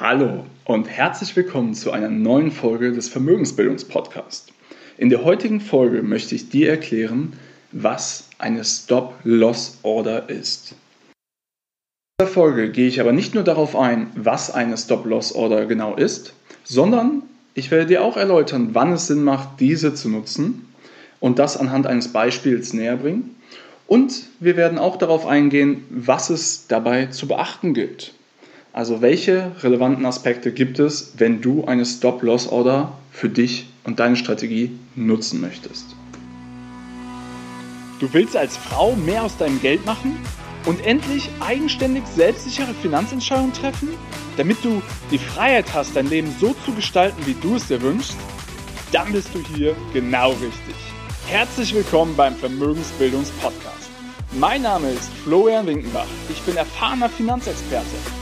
Hallo und herzlich willkommen zu einer neuen Folge des Vermögensbildungspodcasts. In der heutigen Folge möchte ich dir erklären, was eine Stop-Loss-Order ist. In dieser Folge gehe ich aber nicht nur darauf ein, was eine Stop-Loss-Order genau ist, sondern ich werde dir auch erläutern, wann es Sinn macht, diese zu nutzen und das anhand eines Beispiels näher bringen. Und wir werden auch darauf eingehen, was es dabei zu beachten gilt. Also welche relevanten Aspekte gibt es, wenn du eine Stop-Loss-Order für dich und deine Strategie nutzen möchtest? Du willst als Frau mehr aus deinem Geld machen und endlich eigenständig selbstsichere Finanzentscheidungen treffen, damit du die Freiheit hast, dein Leben so zu gestalten, wie du es dir wünschst? Dann bist du hier genau richtig. Herzlich willkommen beim Vermögensbildungspodcast. Mein Name ist Florian Winkenbach. Ich bin erfahrener Finanzexperte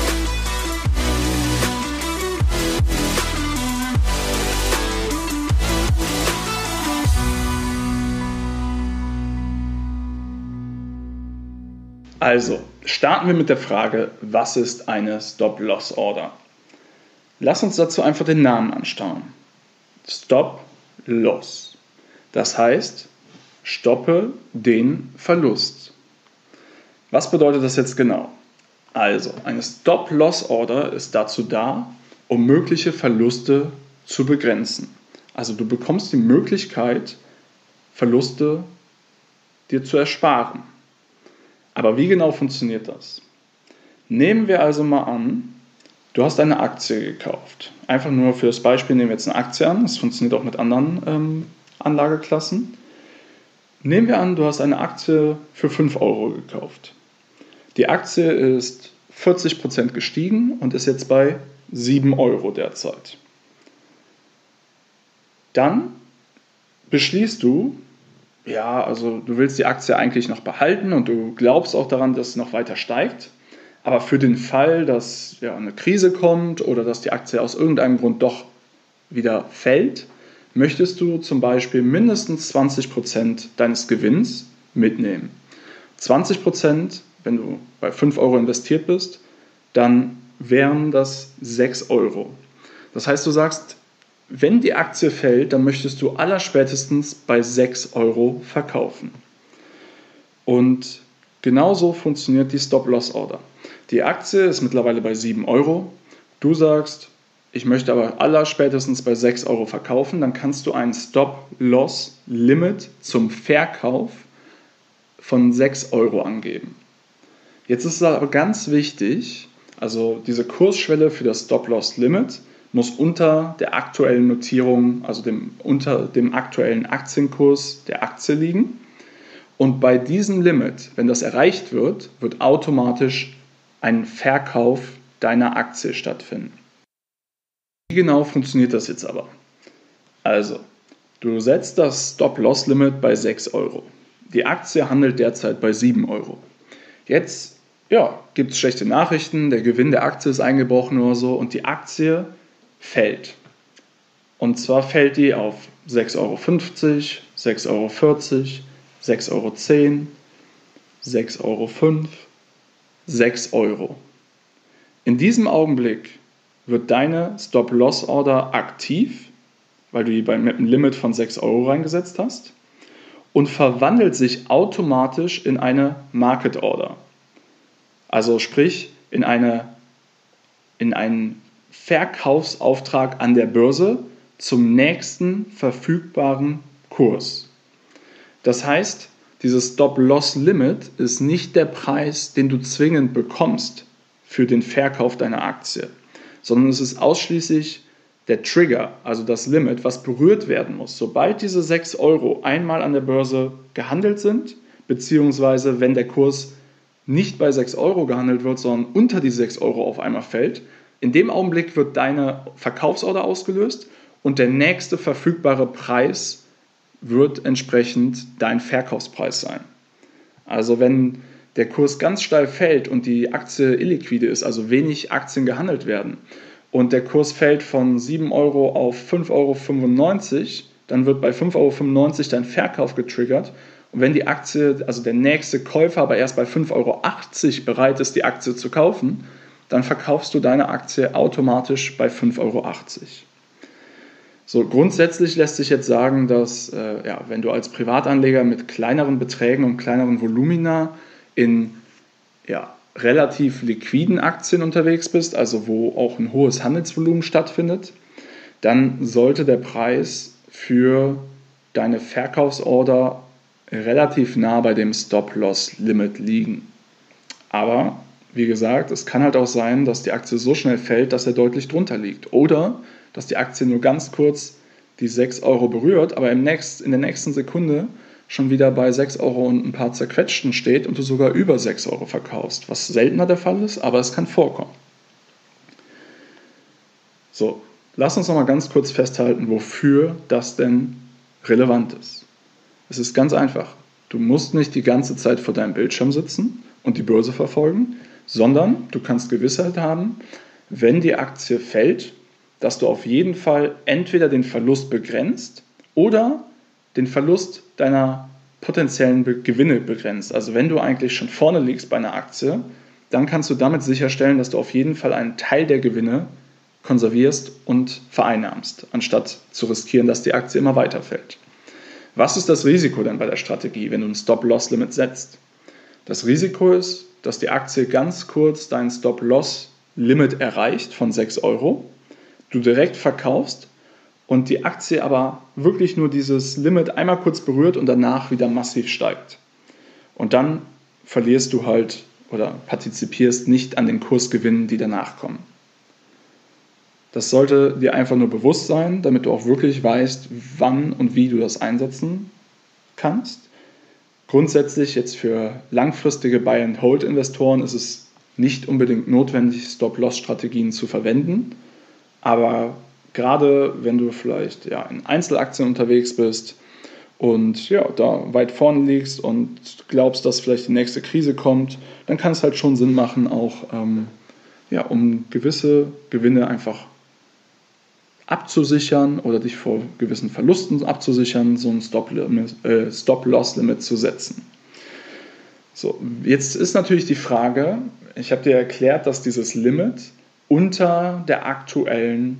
Also, starten wir mit der Frage, was ist eine Stop-Loss-Order? Lass uns dazu einfach den Namen anschauen. Stop-Loss. Das heißt, stoppe den Verlust. Was bedeutet das jetzt genau? Also, eine Stop-Loss-Order ist dazu da, um mögliche Verluste zu begrenzen. Also du bekommst die Möglichkeit, Verluste dir zu ersparen. Aber wie genau funktioniert das? Nehmen wir also mal an, du hast eine Aktie gekauft. Einfach nur für das Beispiel nehmen wir jetzt eine Aktie an. Das funktioniert auch mit anderen ähm, Anlageklassen. Nehmen wir an, du hast eine Aktie für 5 Euro gekauft. Die Aktie ist 40% gestiegen und ist jetzt bei 7 Euro derzeit. Dann beschließt du, ja, also du willst die Aktie eigentlich noch behalten und du glaubst auch daran, dass sie noch weiter steigt. Aber für den Fall, dass ja, eine Krise kommt oder dass die Aktie aus irgendeinem Grund doch wieder fällt, möchtest du zum Beispiel mindestens 20% deines Gewinns mitnehmen. 20%, wenn du bei 5 Euro investiert bist, dann wären das 6 Euro. Das heißt, du sagst, wenn die Aktie fällt, dann möchtest du allerspätestens bei 6 Euro verkaufen. Und genauso funktioniert die Stop-Loss-Order. Die Aktie ist mittlerweile bei 7 Euro. Du sagst, ich möchte aber allerspätestens bei 6 Euro verkaufen, dann kannst du ein Stop-Loss-Limit zum Verkauf von 6 Euro angeben. Jetzt ist es aber ganz wichtig, also diese Kursschwelle für das Stop-Loss-Limit muss unter der aktuellen Notierung, also dem, unter dem aktuellen Aktienkurs der Aktie liegen. Und bei diesem Limit, wenn das erreicht wird, wird automatisch ein Verkauf deiner Aktie stattfinden. Wie genau funktioniert das jetzt aber? Also, du setzt das Stop-Loss-Limit bei 6 Euro. Die Aktie handelt derzeit bei 7 Euro. Jetzt ja, gibt es schlechte Nachrichten, der Gewinn der Aktie ist eingebrochen oder so und die Aktie fällt. Und zwar fällt die auf 6,50 Euro, 6,40 Euro, 6,10 Euro, 6,05 Euro, 6 Euro. In diesem Augenblick wird deine Stop-Loss-Order aktiv, weil du die mit einem Limit von 6 Euro reingesetzt hast, und verwandelt sich automatisch in eine Market Order. Also sprich in, eine, in einen Verkaufsauftrag an der Börse zum nächsten verfügbaren Kurs. Das heißt, dieses Stop-Loss-Limit ist nicht der Preis, den du zwingend bekommst für den Verkauf deiner Aktie, sondern es ist ausschließlich der Trigger, also das Limit, was berührt werden muss. Sobald diese 6 Euro einmal an der Börse gehandelt sind, beziehungsweise wenn der Kurs nicht bei 6 Euro gehandelt wird, sondern unter die 6 Euro auf einmal fällt, in dem Augenblick wird deine Verkaufsorder ausgelöst und der nächste verfügbare Preis wird entsprechend dein Verkaufspreis sein. Also wenn der Kurs ganz steil fällt und die Aktie illiquide ist, also wenig Aktien gehandelt werden und der Kurs fällt von 7 Euro auf 5,95 Euro, dann wird bei 5,95 Euro dein Verkauf getriggert. Und wenn die Aktie, also der nächste Käufer aber erst bei 5,80 Euro bereit ist, die Aktie zu kaufen, dann verkaufst du deine Aktie automatisch bei 5,80 Euro. So, grundsätzlich lässt sich jetzt sagen, dass äh, ja, wenn du als Privatanleger mit kleineren Beträgen und kleineren Volumina in ja, relativ liquiden Aktien unterwegs bist, also wo auch ein hohes Handelsvolumen stattfindet, dann sollte der Preis für deine Verkaufsorder relativ nah bei dem Stop-Loss-Limit liegen. Aber wie gesagt, es kann halt auch sein, dass die Aktie so schnell fällt, dass er deutlich drunter liegt. Oder dass die Aktie nur ganz kurz die 6 Euro berührt, aber im nächst, in der nächsten Sekunde schon wieder bei 6 Euro und ein paar zerquetschten steht und du sogar über 6 Euro verkaufst, was seltener der Fall ist, aber es kann vorkommen. So, lass uns noch mal ganz kurz festhalten, wofür das denn relevant ist. Es ist ganz einfach. Du musst nicht die ganze Zeit vor deinem Bildschirm sitzen und die Börse verfolgen, sondern du kannst Gewissheit haben, wenn die Aktie fällt, dass du auf jeden Fall entweder den Verlust begrenzt oder den Verlust deiner potenziellen Gewinne begrenzt. Also wenn du eigentlich schon vorne liegst bei einer Aktie, dann kannst du damit sicherstellen, dass du auf jeden Fall einen Teil der Gewinne konservierst und vereinnahmst, anstatt zu riskieren, dass die Aktie immer weiterfällt. Was ist das Risiko denn bei der Strategie, wenn du ein Stop-Loss-Limit setzt? Das Risiko ist, dass die Aktie ganz kurz dein Stop-Loss-Limit erreicht von 6 Euro, du direkt verkaufst und die Aktie aber wirklich nur dieses Limit einmal kurz berührt und danach wieder massiv steigt. Und dann verlierst du halt oder partizipierst nicht an den Kursgewinnen, die danach kommen. Das sollte dir einfach nur bewusst sein, damit du auch wirklich weißt, wann und wie du das einsetzen kannst. Grundsätzlich jetzt für langfristige Buy-and-Hold-Investoren ist es nicht unbedingt notwendig, Stop-Loss-Strategien zu verwenden. Aber gerade wenn du vielleicht ja, in Einzelaktien unterwegs bist und ja, da weit vorne liegst und glaubst, dass vielleicht die nächste Krise kommt, dann kann es halt schon Sinn machen, auch ähm, ja, um gewisse Gewinne einfach abzusichern oder dich vor gewissen Verlusten abzusichern, so ein äh, Stop-Loss-Limit äh, zu setzen. So, jetzt ist natürlich die Frage, ich habe dir erklärt, dass dieses Limit unter der aktuellen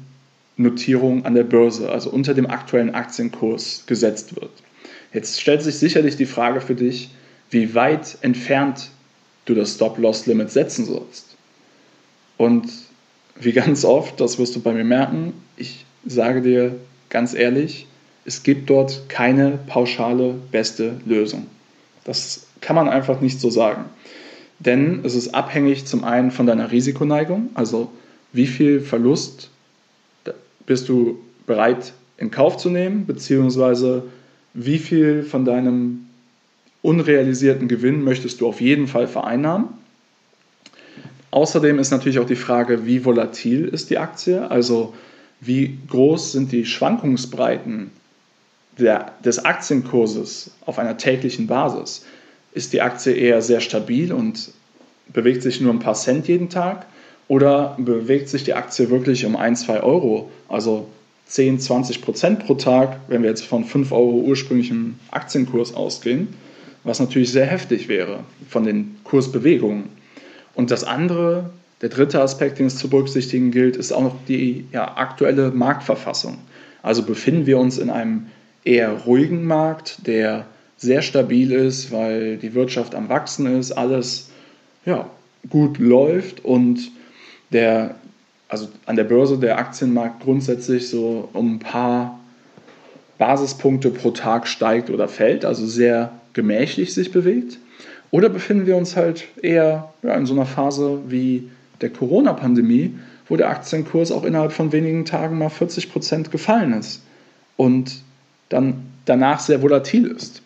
Notierung an der Börse, also unter dem aktuellen Aktienkurs gesetzt wird. Jetzt stellt sich sicherlich die Frage für dich, wie weit entfernt du das Stop-Loss-Limit setzen sollst. Und wie ganz oft, das wirst du bei mir merken, ich sage dir ganz ehrlich, es gibt dort keine pauschale beste Lösung. Das kann man einfach nicht so sagen. Denn es ist abhängig zum einen von deiner Risikoneigung, also wie viel Verlust bist du bereit in Kauf zu nehmen, beziehungsweise wie viel von deinem unrealisierten Gewinn möchtest du auf jeden Fall vereinnahmen. Außerdem ist natürlich auch die Frage, wie volatil ist die Aktie, also wie groß sind die Schwankungsbreiten der, des Aktienkurses auf einer täglichen Basis. Ist die Aktie eher sehr stabil und bewegt sich nur ein paar Cent jeden Tag oder bewegt sich die Aktie wirklich um 1, 2 Euro, also 10, 20 Prozent pro Tag, wenn wir jetzt von 5 Euro ursprünglichem Aktienkurs ausgehen, was natürlich sehr heftig wäre von den Kursbewegungen. Und das andere, der dritte Aspekt, den es zu berücksichtigen gilt, ist auch noch die ja, aktuelle Marktverfassung. Also befinden wir uns in einem eher ruhigen Markt, der sehr stabil ist, weil die Wirtschaft am Wachsen ist, alles ja, gut läuft und der, also an der Börse der Aktienmarkt grundsätzlich so um ein paar Basispunkte pro Tag steigt oder fällt, also sehr gemächlich sich bewegt. Oder befinden wir uns halt eher ja, in so einer Phase wie der Corona-Pandemie, wo der Aktienkurs auch innerhalb von wenigen Tagen mal 40 Prozent gefallen ist und dann danach sehr volatil ist.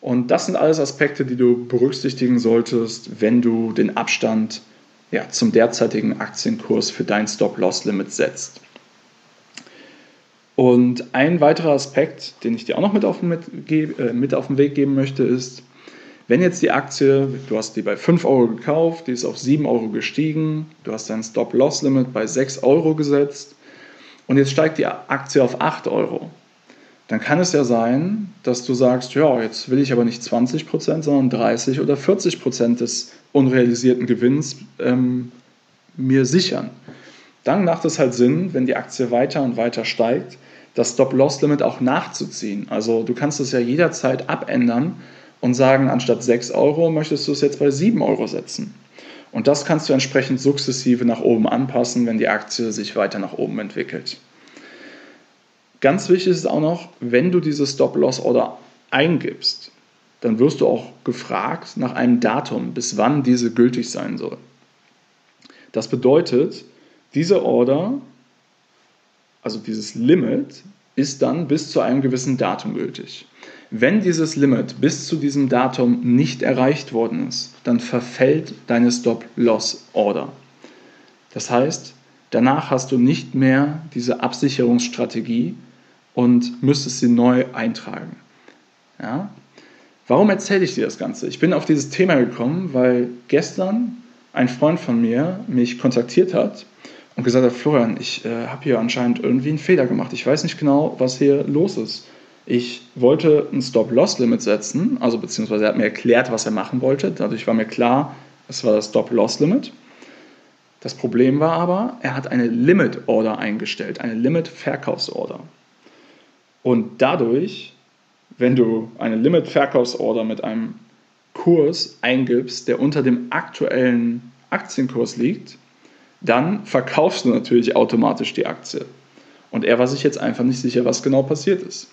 Und das sind alles Aspekte, die du berücksichtigen solltest, wenn du den Abstand ja, zum derzeitigen Aktienkurs für dein Stop-Loss-Limit setzt. Und ein weiterer Aspekt, den ich dir auch noch mit auf, den, äh, mit auf den Weg geben möchte, ist, wenn jetzt die Aktie, du hast die bei 5 Euro gekauft, die ist auf 7 Euro gestiegen, du hast dein Stop-Loss-Limit bei 6 Euro gesetzt und jetzt steigt die Aktie auf 8 Euro, dann kann es ja sein, dass du sagst, ja, jetzt will ich aber nicht 20%, sondern 30 oder 40% des unrealisierten Gewinns ähm, mir sichern. Dann macht es halt Sinn, wenn die Aktie weiter und weiter steigt, das Stop-Loss-Limit auch nachzuziehen. Also du kannst es ja jederzeit abändern und sagen, anstatt 6 Euro möchtest du es jetzt bei 7 Euro setzen. Und das kannst du entsprechend sukzessive nach oben anpassen, wenn die Aktie sich weiter nach oben entwickelt. Ganz wichtig ist auch noch, wenn du diese Stop-Loss-Order eingibst, dann wirst du auch gefragt nach einem Datum, bis wann diese gültig sein soll. Das bedeutet, diese Order, also dieses Limit, ist dann bis zu einem gewissen Datum gültig. Wenn dieses Limit bis zu diesem Datum nicht erreicht worden ist, dann verfällt deine Stop-Loss-Order. Das heißt, danach hast du nicht mehr diese Absicherungsstrategie und müsstest sie neu eintragen. Ja? Warum erzähle ich dir das Ganze? Ich bin auf dieses Thema gekommen, weil gestern ein Freund von mir mich kontaktiert hat und gesagt hat, Florian, ich äh, habe hier anscheinend irgendwie einen Fehler gemacht. Ich weiß nicht genau, was hier los ist. Ich wollte ein Stop-Loss-Limit setzen, also beziehungsweise er hat mir erklärt, was er machen wollte. Dadurch war mir klar, es war das Stop-Loss-Limit. Das Problem war aber, er hat eine Limit-Order eingestellt, eine Limit-Verkaufsorder. Und dadurch, wenn du eine Limit-Verkaufsorder mit einem Kurs eingibst, der unter dem aktuellen Aktienkurs liegt, dann verkaufst du natürlich automatisch die Aktie. Und er war sich jetzt einfach nicht sicher, was genau passiert ist.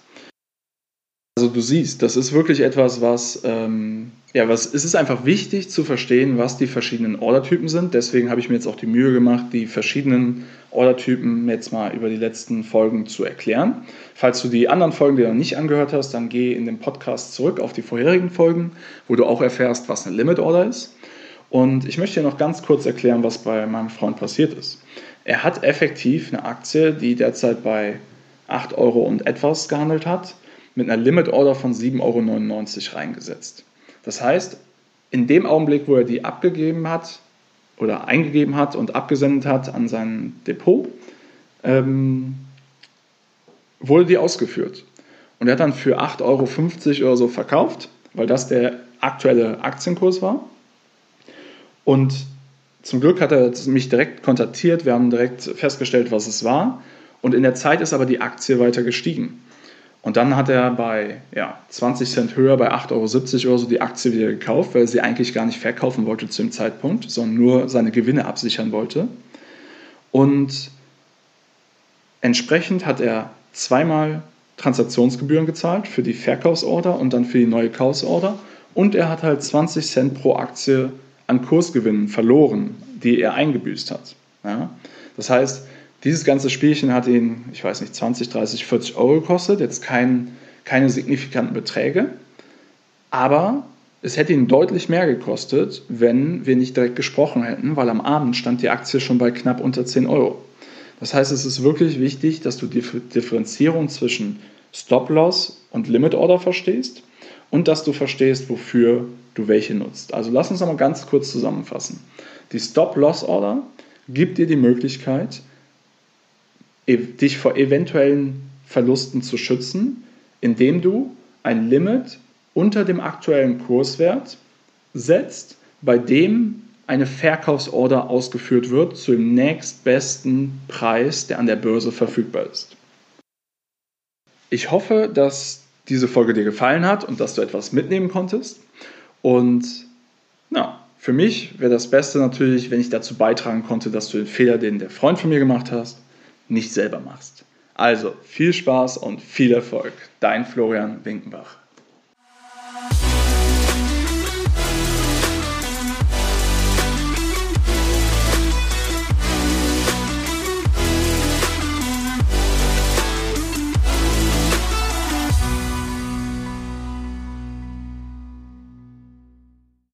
Also du siehst, das ist wirklich etwas, was, ähm, ja, was, es ist einfach wichtig zu verstehen, was die verschiedenen Ordertypen sind. Deswegen habe ich mir jetzt auch die Mühe gemacht, die verschiedenen Ordertypen jetzt mal über die letzten Folgen zu erklären. Falls du die anderen Folgen dir noch nicht angehört hast, dann geh in den Podcast zurück auf die vorherigen Folgen, wo du auch erfährst, was eine Limit Order ist. Und ich möchte dir noch ganz kurz erklären, was bei meinem Freund passiert ist. Er hat effektiv eine Aktie, die derzeit bei 8 Euro und etwas gehandelt hat mit einer Limit Order von 7,99 Euro reingesetzt. Das heißt, in dem Augenblick, wo er die abgegeben hat oder eingegeben hat und abgesendet hat an sein Depot, ähm, wurde die ausgeführt. Und er hat dann für 8,50 Euro oder so verkauft, weil das der aktuelle Aktienkurs war. Und zum Glück hat er mich direkt kontaktiert, wir haben direkt festgestellt, was es war. Und in der Zeit ist aber die Aktie weiter gestiegen. Und dann hat er bei ja, 20 Cent höher, bei 8,70 Euro oder so die Aktie wieder gekauft, weil er sie eigentlich gar nicht verkaufen wollte zu dem Zeitpunkt, sondern nur seine Gewinne absichern wollte. Und entsprechend hat er zweimal Transaktionsgebühren gezahlt für die Verkaufsorder und dann für die neue Kaufsorder. Und er hat halt 20 Cent pro Aktie an Kursgewinnen verloren, die er eingebüßt hat. Ja? Das heißt, dieses ganze Spielchen hat ihn, ich weiß nicht, 20, 30, 40 Euro gekostet, jetzt kein, keine signifikanten Beträge, aber es hätte ihn deutlich mehr gekostet, wenn wir nicht direkt gesprochen hätten, weil am Abend stand die Aktie schon bei knapp unter 10 Euro. Das heißt, es ist wirklich wichtig, dass du die Differenzierung zwischen Stop-Loss und Limit-Order verstehst und dass du verstehst, wofür du welche nutzt. Also lass uns nochmal ganz kurz zusammenfassen. Die Stop-Loss-Order gibt dir die Möglichkeit, dich vor eventuellen Verlusten zu schützen, indem du ein Limit unter dem aktuellen Kurswert setzt, bei dem eine Verkaufsorder ausgeführt wird zu dem nächstbesten Preis, der an der Börse verfügbar ist. Ich hoffe, dass diese Folge dir gefallen hat und dass du etwas mitnehmen konntest. Und na, für mich wäre das Beste natürlich, wenn ich dazu beitragen konnte, dass du den Fehler, den der Freund von mir gemacht hast, nicht selber machst. Also viel Spaß und viel Erfolg. Dein Florian Winkenbach.